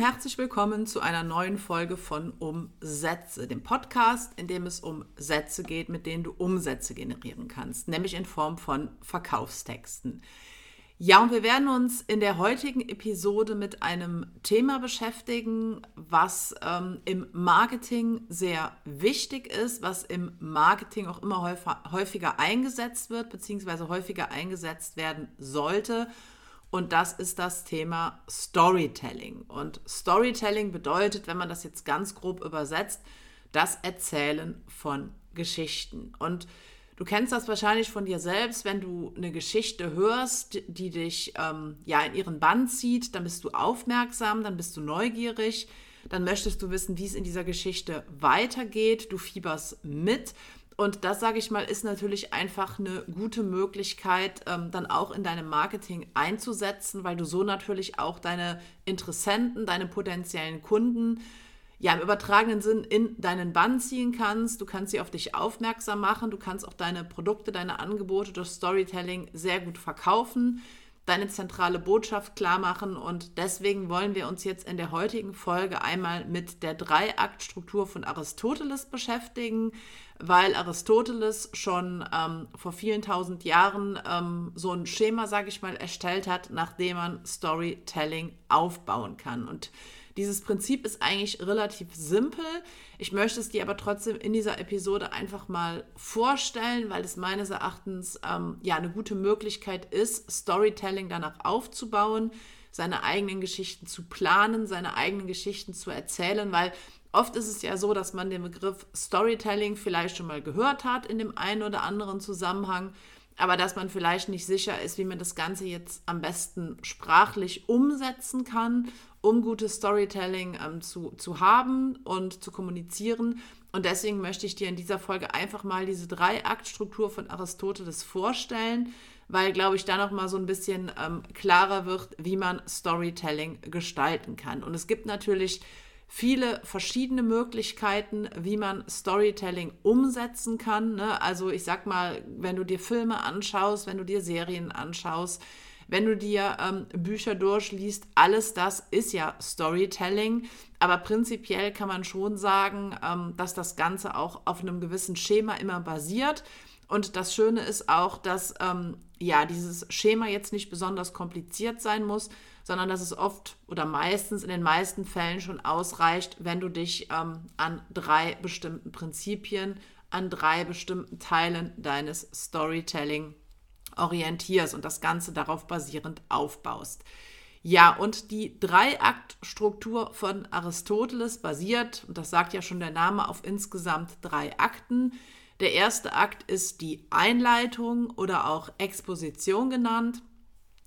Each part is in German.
herzlich willkommen zu einer neuen Folge von Umsätze, dem Podcast, in dem es um Sätze geht, mit denen du Umsätze generieren kannst, nämlich in Form von Verkaufstexten. Ja, und wir werden uns in der heutigen Episode mit einem Thema beschäftigen, was ähm, im Marketing sehr wichtig ist, was im Marketing auch immer häufiger eingesetzt wird, beziehungsweise häufiger eingesetzt werden sollte. Und das ist das Thema Storytelling. Und Storytelling bedeutet, wenn man das jetzt ganz grob übersetzt, das Erzählen von Geschichten. Und Du kennst das wahrscheinlich von dir selbst, wenn du eine Geschichte hörst, die dich ähm, ja in ihren Bann zieht, dann bist du aufmerksam, dann bist du neugierig, dann möchtest du wissen, wie es in dieser Geschichte weitergeht, du fieberst mit. Und das, sage ich mal, ist natürlich einfach eine gute Möglichkeit, ähm, dann auch in deinem Marketing einzusetzen, weil du so natürlich auch deine Interessenten, deine potenziellen Kunden ja im übertragenen Sinn in deinen Bann ziehen kannst. Du kannst sie auf dich aufmerksam machen. Du kannst auch deine Produkte, deine Angebote durch Storytelling sehr gut verkaufen, deine zentrale Botschaft klar machen. Und deswegen wollen wir uns jetzt in der heutigen Folge einmal mit der Dreiaktstruktur von Aristoteles beschäftigen, weil Aristoteles schon ähm, vor vielen tausend Jahren ähm, so ein Schema, sage ich mal, erstellt hat, nachdem man Storytelling aufbauen kann. Und dieses Prinzip ist eigentlich relativ simpel. Ich möchte es dir aber trotzdem in dieser Episode einfach mal vorstellen, weil es meines Erachtens ähm, ja eine gute Möglichkeit ist, Storytelling danach aufzubauen, seine eigenen Geschichten zu planen, seine eigenen Geschichten zu erzählen, weil oft ist es ja so, dass man den Begriff Storytelling vielleicht schon mal gehört hat in dem einen oder anderen Zusammenhang aber dass man vielleicht nicht sicher ist, wie man das Ganze jetzt am besten sprachlich umsetzen kann um gutes Storytelling ähm, zu, zu haben und zu kommunizieren. Und deswegen möchte ich dir in dieser Folge einfach mal diese Drei-Akt-Struktur von Aristoteles vorstellen, weil, glaube ich, da nochmal so ein bisschen ähm, klarer wird, wie man Storytelling gestalten kann. Und es gibt natürlich viele verschiedene Möglichkeiten, wie man Storytelling umsetzen kann. Ne? Also ich sag mal, wenn du dir Filme anschaust, wenn du dir Serien anschaust, wenn du dir ähm, Bücher durchliest, alles das ist ja Storytelling. Aber prinzipiell kann man schon sagen, ähm, dass das Ganze auch auf einem gewissen Schema immer basiert. Und das Schöne ist auch, dass ähm, ja dieses Schema jetzt nicht besonders kompliziert sein muss, sondern dass es oft oder meistens in den meisten Fällen schon ausreicht, wenn du dich ähm, an drei bestimmten Prinzipien, an drei bestimmten Teilen deines Storytelling orientierst und das Ganze darauf basierend aufbaust. Ja, und die Dreiaktstruktur von Aristoteles basiert, und das sagt ja schon der Name, auf insgesamt drei Akten. Der erste Akt ist die Einleitung oder auch Exposition genannt.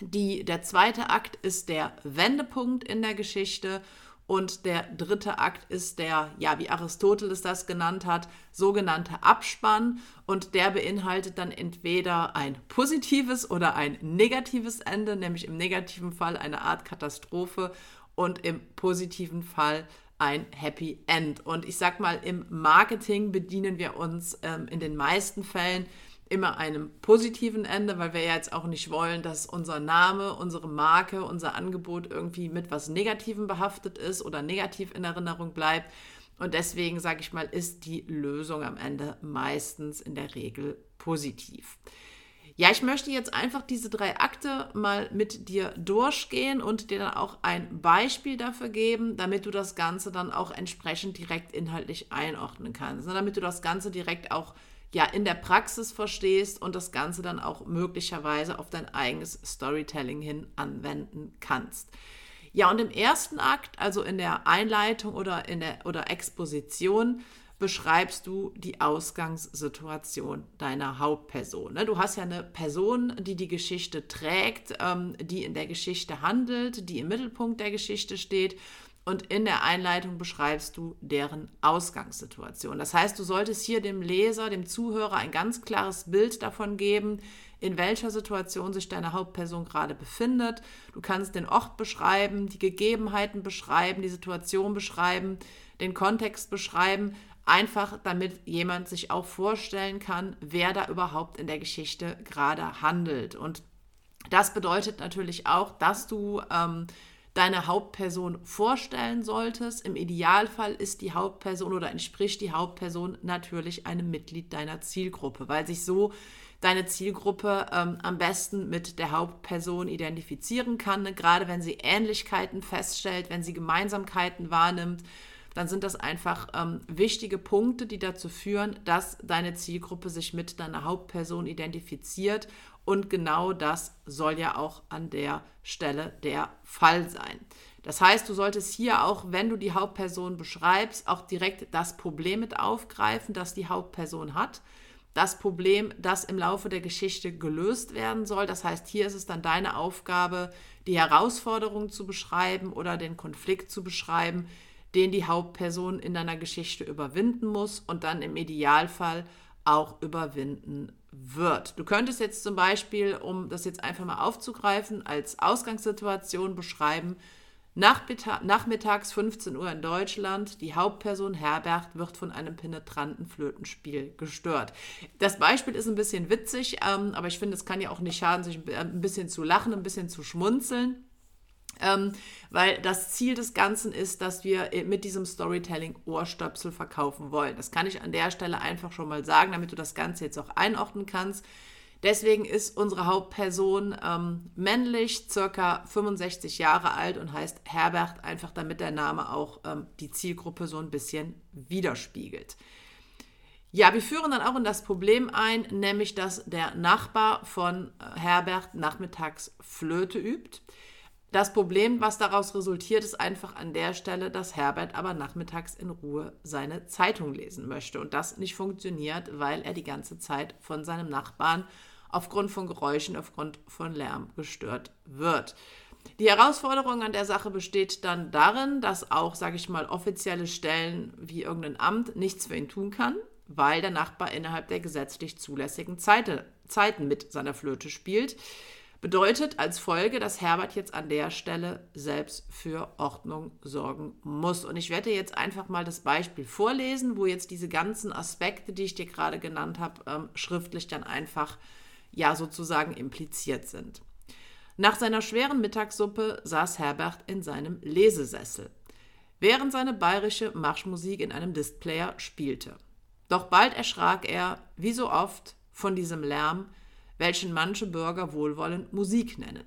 Die, der zweite Akt ist der Wendepunkt in der Geschichte und der dritte Akt ist der, ja, wie Aristoteles das genannt hat, sogenannte Abspann. Und der beinhaltet dann entweder ein positives oder ein negatives Ende, nämlich im negativen Fall eine Art Katastrophe und im positiven Fall ein Happy End. Und ich sag mal, im Marketing bedienen wir uns ähm, in den meisten Fällen immer einem positiven Ende, weil wir ja jetzt auch nicht wollen, dass unser Name, unsere Marke, unser Angebot irgendwie mit was Negativem behaftet ist oder negativ in Erinnerung bleibt. Und deswegen, sage ich mal, ist die Lösung am Ende meistens in der Regel positiv. Ja, ich möchte jetzt einfach diese drei Akte mal mit dir durchgehen und dir dann auch ein Beispiel dafür geben, damit du das Ganze dann auch entsprechend direkt inhaltlich einordnen kannst. Ne, damit du das Ganze direkt auch ja in der Praxis verstehst und das Ganze dann auch möglicherweise auf dein eigenes Storytelling hin anwenden kannst. Ja, und im ersten Akt, also in der Einleitung oder in der oder Exposition, beschreibst du die Ausgangssituation deiner Hauptperson. Ne? Du hast ja eine Person, die die Geschichte trägt, ähm, die in der Geschichte handelt, die im Mittelpunkt der Geschichte steht und in der Einleitung beschreibst du deren Ausgangssituation. Das heißt, du solltest hier dem Leser, dem Zuhörer ein ganz klares Bild davon geben, in welcher Situation sich deine Hauptperson gerade befindet. Du kannst den Ort beschreiben, die Gegebenheiten beschreiben, die Situation beschreiben, den Kontext beschreiben, einfach damit jemand sich auch vorstellen kann, wer da überhaupt in der Geschichte gerade handelt. Und das bedeutet natürlich auch, dass du ähm, deine Hauptperson vorstellen solltest. Im Idealfall ist die Hauptperson oder entspricht die Hauptperson natürlich einem Mitglied deiner Zielgruppe, weil sich so deine Zielgruppe ähm, am besten mit der Hauptperson identifizieren kann, ne? gerade wenn sie Ähnlichkeiten feststellt, wenn sie Gemeinsamkeiten wahrnimmt dann sind das einfach ähm, wichtige Punkte, die dazu führen, dass deine Zielgruppe sich mit deiner Hauptperson identifiziert. Und genau das soll ja auch an der Stelle der Fall sein. Das heißt, du solltest hier auch, wenn du die Hauptperson beschreibst, auch direkt das Problem mit aufgreifen, das die Hauptperson hat. Das Problem, das im Laufe der Geschichte gelöst werden soll. Das heißt, hier ist es dann deine Aufgabe, die Herausforderung zu beschreiben oder den Konflikt zu beschreiben, den die Hauptperson in deiner Geschichte überwinden muss und dann im Idealfall auch überwinden wird. Du könntest jetzt zum Beispiel, um das jetzt einfach mal aufzugreifen, als Ausgangssituation beschreiben, nachmittags 15 Uhr in Deutschland, die Hauptperson Herbert wird von einem penetranten Flötenspiel gestört. Das Beispiel ist ein bisschen witzig, ähm, aber ich finde, es kann ja auch nicht schaden, sich ein bisschen zu lachen, ein bisschen zu schmunzeln. Ähm, weil das Ziel des Ganzen ist, dass wir mit diesem Storytelling Ohrstöpsel verkaufen wollen. Das kann ich an der Stelle einfach schon mal sagen, damit du das Ganze jetzt auch einordnen kannst. Deswegen ist unsere Hauptperson ähm, männlich, circa 65 Jahre alt und heißt Herbert, einfach damit der Name auch ähm, die Zielgruppe so ein bisschen widerspiegelt. Ja, wir führen dann auch in das Problem ein, nämlich dass der Nachbar von äh, Herbert nachmittags Flöte übt. Das Problem, was daraus resultiert, ist einfach an der Stelle, dass Herbert aber nachmittags in Ruhe seine Zeitung lesen möchte. Und das nicht funktioniert, weil er die ganze Zeit von seinem Nachbarn aufgrund von Geräuschen, aufgrund von Lärm gestört wird. Die Herausforderung an der Sache besteht dann darin, dass auch, sage ich mal, offizielle Stellen wie irgendein Amt nichts für ihn tun kann, weil der Nachbar innerhalb der gesetzlich zulässigen Zeiten mit seiner Flöte spielt. Bedeutet als Folge, dass Herbert jetzt an der Stelle selbst für Ordnung sorgen muss. Und ich werde jetzt einfach mal das Beispiel vorlesen, wo jetzt diese ganzen Aspekte, die ich dir gerade genannt habe, ähm, schriftlich dann einfach ja sozusagen impliziert sind. Nach seiner schweren Mittagssuppe saß Herbert in seinem Lesesessel, während seine bayerische Marschmusik in einem Displayer spielte. Doch bald erschrak er, wie so oft, von diesem Lärm, welchen manche Bürger wohlwollend Musik nennen.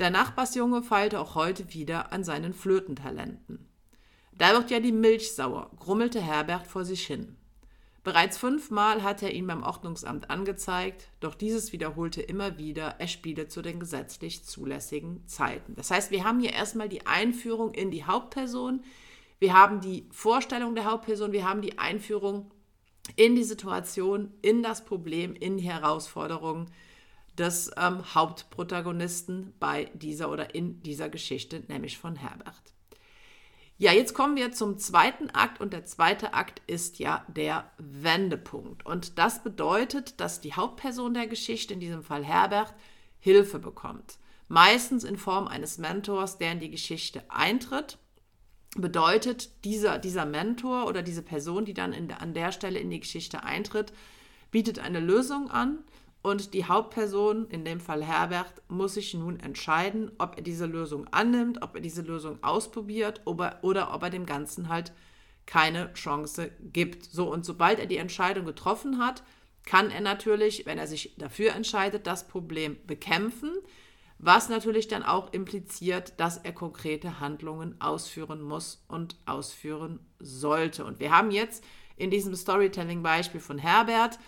Der Nachbarsjunge feilte auch heute wieder an seinen Flötentalenten. Da wird ja die Milch sauer, grummelte Herbert vor sich hin. Bereits fünfmal hatte er ihn beim Ordnungsamt angezeigt, doch dieses wiederholte immer wieder, er spiele zu den gesetzlich zulässigen Zeiten. Das heißt, wir haben hier erstmal die Einführung in die Hauptperson, wir haben die Vorstellung der Hauptperson, wir haben die Einführung in die Situation, in das Problem, in die Herausforderung des ähm, Hauptprotagonisten bei dieser oder in dieser Geschichte, nämlich von Herbert. Ja, jetzt kommen wir zum zweiten Akt und der zweite Akt ist ja der Wendepunkt. Und das bedeutet, dass die Hauptperson der Geschichte, in diesem Fall Herbert, Hilfe bekommt. Meistens in Form eines Mentors, der in die Geschichte eintritt bedeutet, dieser, dieser Mentor oder diese Person, die dann in, an der Stelle in die Geschichte eintritt, bietet eine Lösung an und die Hauptperson, in dem Fall Herbert, muss sich nun entscheiden, ob er diese Lösung annimmt, ob er diese Lösung ausprobiert oder, oder ob er dem Ganzen halt keine Chance gibt. So, und sobald er die Entscheidung getroffen hat, kann er natürlich, wenn er sich dafür entscheidet, das Problem bekämpfen was natürlich dann auch impliziert, dass er konkrete Handlungen ausführen muss und ausführen sollte. Und wir haben jetzt in diesem Storytelling-Beispiel von Herbert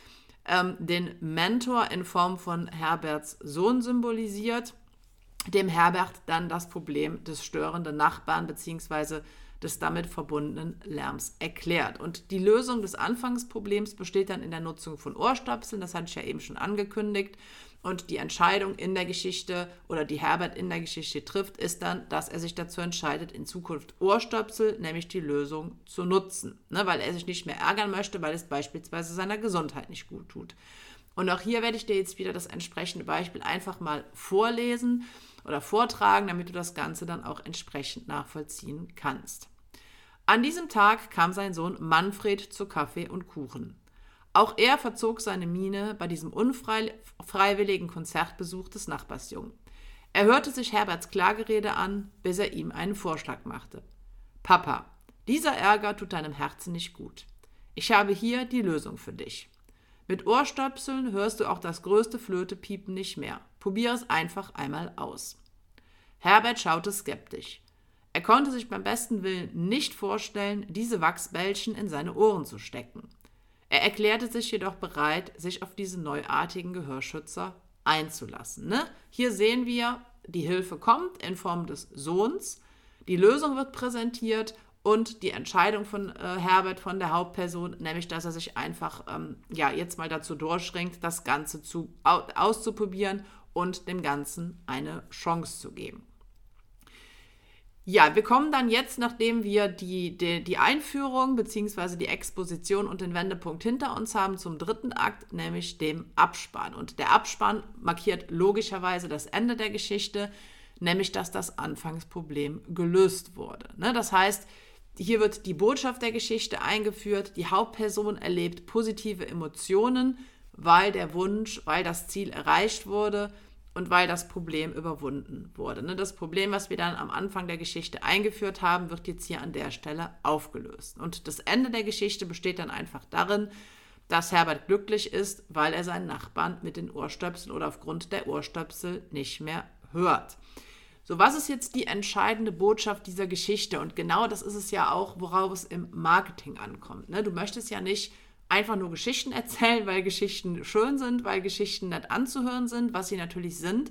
ähm, den Mentor in Form von Herberts Sohn symbolisiert, dem Herbert dann das Problem des störenden Nachbarn bzw. des damit verbundenen Lärms erklärt. Und die Lösung des Anfangsproblems besteht dann in der Nutzung von Ohrstöpseln, das hatte ich ja eben schon angekündigt. Und die Entscheidung in der Geschichte oder die Herbert in der Geschichte trifft, ist dann, dass er sich dazu entscheidet, in Zukunft Ohrstöpsel, nämlich die Lösung, zu nutzen. Ne, weil er sich nicht mehr ärgern möchte, weil es beispielsweise seiner Gesundheit nicht gut tut. Und auch hier werde ich dir jetzt wieder das entsprechende Beispiel einfach mal vorlesen oder vortragen, damit du das Ganze dann auch entsprechend nachvollziehen kannst. An diesem Tag kam sein Sohn Manfred zu Kaffee und Kuchen. Auch er verzog seine Miene bei diesem unfreiwilligen Konzertbesuch des Nachbarsjungen. Er hörte sich Herberts Klagerede an, bis er ihm einen Vorschlag machte. Papa, dieser Ärger tut deinem Herzen nicht gut. Ich habe hier die Lösung für dich. Mit Ohrstöpseln hörst du auch das größte Flötepiepen nicht mehr. Probier es einfach einmal aus. Herbert schaute skeptisch. Er konnte sich beim besten Willen nicht vorstellen, diese Wachsbällchen in seine Ohren zu stecken. Er erklärte sich jedoch bereit, sich auf diese neuartigen Gehörschützer einzulassen. Ne? Hier sehen wir, die Hilfe kommt in Form des Sohns, die Lösung wird präsentiert und die Entscheidung von äh, Herbert, von der Hauptperson, nämlich dass er sich einfach ähm, ja, jetzt mal dazu durchschränkt, das Ganze zu, auszuprobieren und dem Ganzen eine Chance zu geben. Ja, wir kommen dann jetzt, nachdem wir die, die, die Einführung bzw. die Exposition und den Wendepunkt hinter uns haben, zum dritten Akt, nämlich dem Abspann. Und der Abspann markiert logischerweise das Ende der Geschichte, nämlich dass das Anfangsproblem gelöst wurde. Ne? Das heißt, hier wird die Botschaft der Geschichte eingeführt, die Hauptperson erlebt positive Emotionen, weil der Wunsch, weil das Ziel erreicht wurde und weil das Problem überwunden wurde. Ne, das Problem, was wir dann am Anfang der Geschichte eingeführt haben, wird jetzt hier an der Stelle aufgelöst. Und das Ende der Geschichte besteht dann einfach darin, dass Herbert glücklich ist, weil er seinen Nachbarn mit den Ohrstöpseln oder aufgrund der Ohrstöpsel nicht mehr hört. So, was ist jetzt die entscheidende Botschaft dieser Geschichte? Und genau das ist es ja auch, worauf es im Marketing ankommt. Ne? Du möchtest ja nicht einfach nur Geschichten erzählen, weil Geschichten schön sind, weil Geschichten nett anzuhören sind, was sie natürlich sind.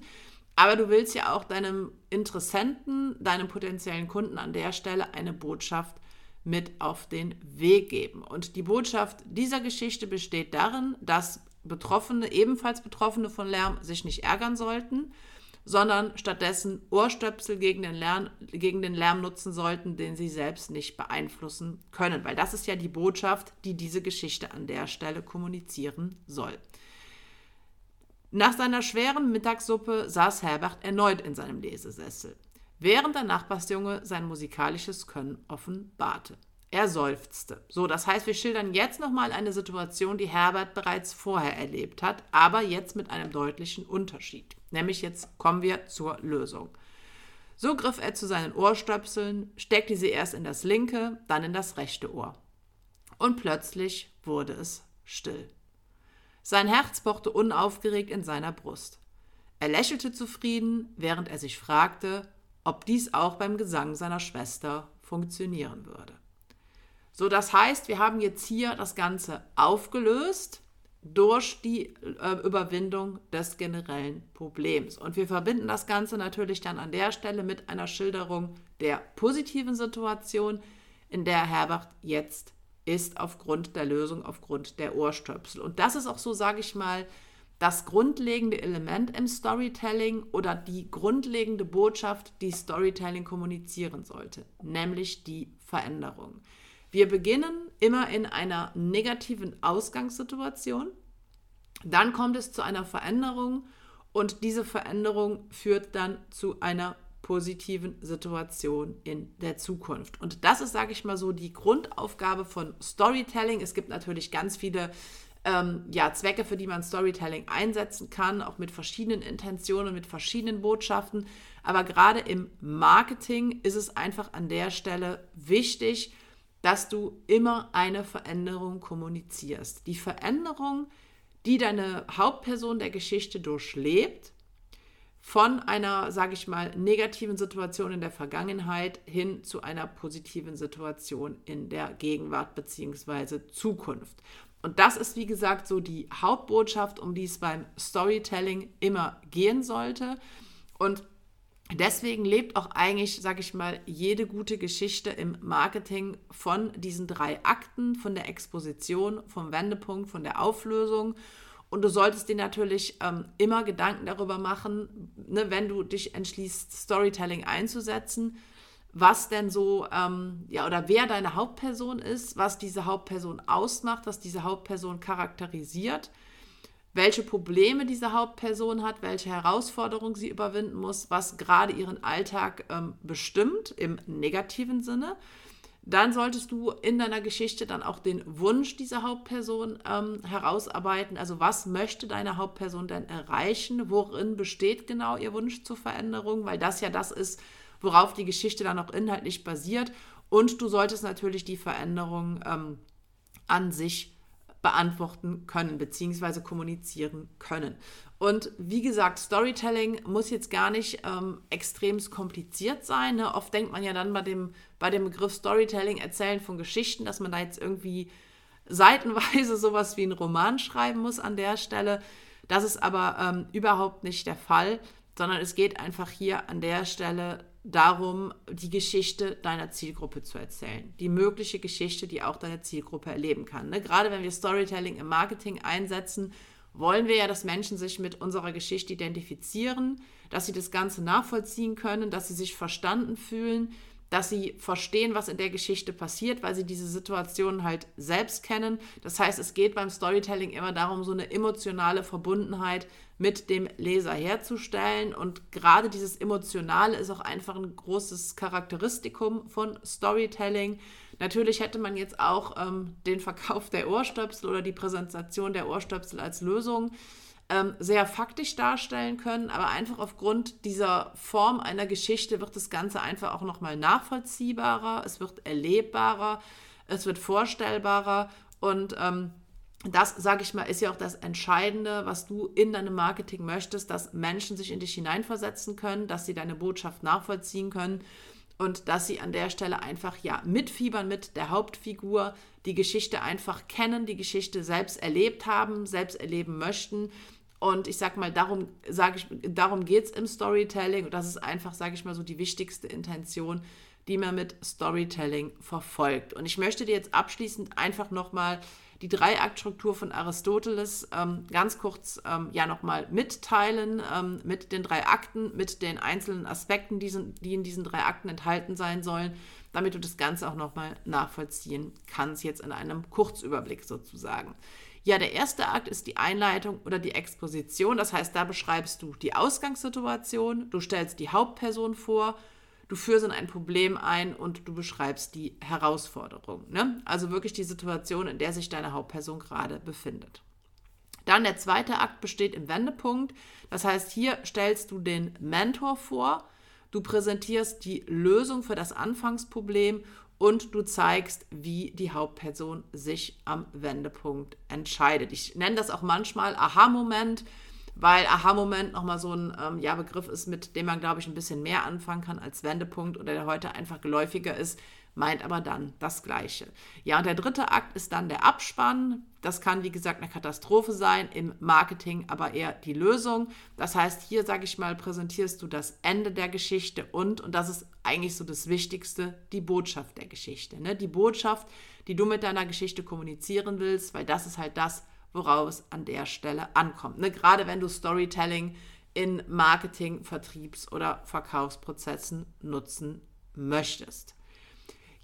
Aber du willst ja auch deinem Interessenten, deinem potenziellen Kunden an der Stelle eine Botschaft mit auf den Weg geben. Und die Botschaft dieser Geschichte besteht darin, dass Betroffene, ebenfalls Betroffene von Lärm, sich nicht ärgern sollten, sondern stattdessen Ohrstöpsel gegen den, Lärm, gegen den Lärm nutzen sollten, den sie selbst nicht beeinflussen können. Weil das ist ja die Botschaft, die diese Geschichte an der Stelle kommunizieren soll. Nach seiner schweren Mittagssuppe saß Herbert erneut in seinem Lesesessel, während der Nachbarsjunge sein musikalisches Können offenbarte. Er seufzte. So, das heißt, wir schildern jetzt nochmal eine Situation, die Herbert bereits vorher erlebt hat, aber jetzt mit einem deutlichen Unterschied. Nämlich jetzt kommen wir zur Lösung. So griff er zu seinen Ohrstöpseln, steckte sie erst in das linke, dann in das rechte Ohr. Und plötzlich wurde es still. Sein Herz pochte unaufgeregt in seiner Brust. Er lächelte zufrieden, während er sich fragte, ob dies auch beim Gesang seiner Schwester funktionieren würde. So, das heißt, wir haben jetzt hier das Ganze aufgelöst durch die äh, Überwindung des generellen Problems. Und wir verbinden das Ganze natürlich dann an der Stelle mit einer Schilderung der positiven Situation, in der Herbert jetzt ist aufgrund der Lösung, aufgrund der Ohrstöpsel. Und das ist auch so, sage ich mal, das grundlegende Element im Storytelling oder die grundlegende Botschaft, die Storytelling kommunizieren sollte, nämlich die Veränderung. Wir beginnen immer in einer negativen Ausgangssituation, dann kommt es zu einer Veränderung und diese Veränderung führt dann zu einer positiven Situation in der Zukunft. Und das ist, sage ich mal so, die Grundaufgabe von Storytelling. Es gibt natürlich ganz viele ähm, ja, Zwecke, für die man Storytelling einsetzen kann, auch mit verschiedenen Intentionen, mit verschiedenen Botschaften. Aber gerade im Marketing ist es einfach an der Stelle wichtig, dass du immer eine Veränderung kommunizierst. Die Veränderung, die deine Hauptperson der Geschichte durchlebt, von einer, sage ich mal, negativen Situation in der Vergangenheit hin zu einer positiven Situation in der Gegenwart bzw. Zukunft. Und das ist, wie gesagt, so die Hauptbotschaft, um die es beim Storytelling immer gehen sollte. Und Deswegen lebt auch eigentlich, sage ich mal, jede gute Geschichte im Marketing von diesen drei Akten, von der Exposition, vom Wendepunkt, von der Auflösung. Und du solltest dir natürlich ähm, immer Gedanken darüber machen, ne, wenn du dich entschließt, Storytelling einzusetzen, was denn so, ähm, ja, oder wer deine Hauptperson ist, was diese Hauptperson ausmacht, was diese Hauptperson charakterisiert welche Probleme diese Hauptperson hat, welche Herausforderungen sie überwinden muss, was gerade ihren Alltag ähm, bestimmt im negativen Sinne. Dann solltest du in deiner Geschichte dann auch den Wunsch dieser Hauptperson ähm, herausarbeiten. Also was möchte deine Hauptperson denn erreichen? Worin besteht genau ihr Wunsch zur Veränderung? Weil das ja das ist, worauf die Geschichte dann auch inhaltlich basiert. Und du solltest natürlich die Veränderung ähm, an sich beantworten können bzw. kommunizieren können. Und wie gesagt, Storytelling muss jetzt gar nicht ähm, extrem kompliziert sein. Ne? Oft denkt man ja dann bei dem, bei dem Begriff Storytelling, Erzählen von Geschichten, dass man da jetzt irgendwie seitenweise sowas wie einen Roman schreiben muss an der Stelle. Das ist aber ähm, überhaupt nicht der Fall, sondern es geht einfach hier an der Stelle darum, die Geschichte deiner Zielgruppe zu erzählen. Die mögliche Geschichte, die auch deine Zielgruppe erleben kann. Ne? Gerade wenn wir Storytelling im Marketing einsetzen, wollen wir ja, dass Menschen sich mit unserer Geschichte identifizieren, dass sie das Ganze nachvollziehen können, dass sie sich verstanden fühlen, dass sie verstehen, was in der Geschichte passiert, weil sie diese Situation halt selbst kennen. Das heißt, es geht beim Storytelling immer darum, so eine emotionale Verbundenheit mit dem Leser herzustellen. Und gerade dieses Emotionale ist auch einfach ein großes Charakteristikum von Storytelling. Natürlich hätte man jetzt auch ähm, den Verkauf der Ohrstöpsel oder die Präsentation der Ohrstöpsel als Lösung ähm, sehr faktisch darstellen können, aber einfach aufgrund dieser Form einer Geschichte wird das Ganze einfach auch nochmal nachvollziehbarer, es wird erlebbarer, es wird vorstellbarer und ähm, das, sage ich mal, ist ja auch das Entscheidende, was du in deinem Marketing möchtest, dass Menschen sich in dich hineinversetzen können, dass sie deine Botschaft nachvollziehen können und dass sie an der Stelle einfach ja mitfiebern mit der Hauptfigur, die Geschichte einfach kennen, die Geschichte selbst erlebt haben, selbst erleben möchten. Und ich sag mal, darum, darum geht es im Storytelling. Und das ist einfach, sage ich mal, so die wichtigste Intention, die man mit Storytelling verfolgt. Und ich möchte dir jetzt abschließend einfach nochmal die Dreiaktstruktur von Aristoteles ähm, ganz kurz ähm, ja nochmal mitteilen ähm, mit den drei Akten, mit den einzelnen Aspekten, die, sind, die in diesen drei Akten enthalten sein sollen, damit du das Ganze auch nochmal nachvollziehen kannst, jetzt in einem Kurzüberblick sozusagen. Ja, der erste Akt ist die Einleitung oder die Exposition. Das heißt, da beschreibst du die Ausgangssituation, du stellst die Hauptperson vor, du führst in ein Problem ein und du beschreibst die Herausforderung. Ne? Also wirklich die Situation, in der sich deine Hauptperson gerade befindet. Dann der zweite Akt besteht im Wendepunkt. Das heißt, hier stellst du den Mentor vor, du präsentierst die Lösung für das Anfangsproblem und du zeigst, wie die Hauptperson sich am Wendepunkt entscheidet. Ich nenne das auch manchmal Aha-Moment weil Aha-Moment nochmal so ein ähm, ja, Begriff ist, mit dem man, glaube ich, ein bisschen mehr anfangen kann als Wendepunkt oder der heute einfach geläufiger ist, meint aber dann das Gleiche. Ja, und der dritte Akt ist dann der Abspann. Das kann, wie gesagt, eine Katastrophe sein, im Marketing aber eher die Lösung. Das heißt, hier, sage ich mal, präsentierst du das Ende der Geschichte und, und das ist eigentlich so das Wichtigste, die Botschaft der Geschichte. Ne? Die Botschaft, die du mit deiner Geschichte kommunizieren willst, weil das ist halt das, worauf es an der Stelle ankommt. Ne? Gerade wenn du Storytelling in Marketing, Vertriebs- oder Verkaufsprozessen nutzen möchtest.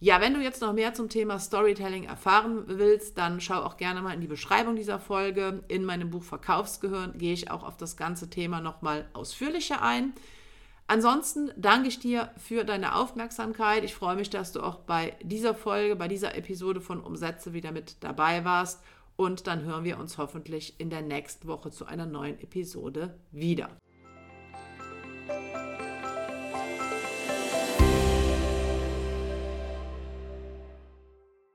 Ja, wenn du jetzt noch mehr zum Thema Storytelling erfahren willst, dann schau auch gerne mal in die Beschreibung dieser Folge. In meinem Buch Verkaufsgehirn gehe ich auch auf das ganze Thema nochmal ausführlicher ein. Ansonsten danke ich dir für deine Aufmerksamkeit. Ich freue mich, dass du auch bei dieser Folge, bei dieser Episode von Umsätze wieder mit dabei warst und dann hören wir uns hoffentlich in der nächsten Woche zu einer neuen Episode wieder.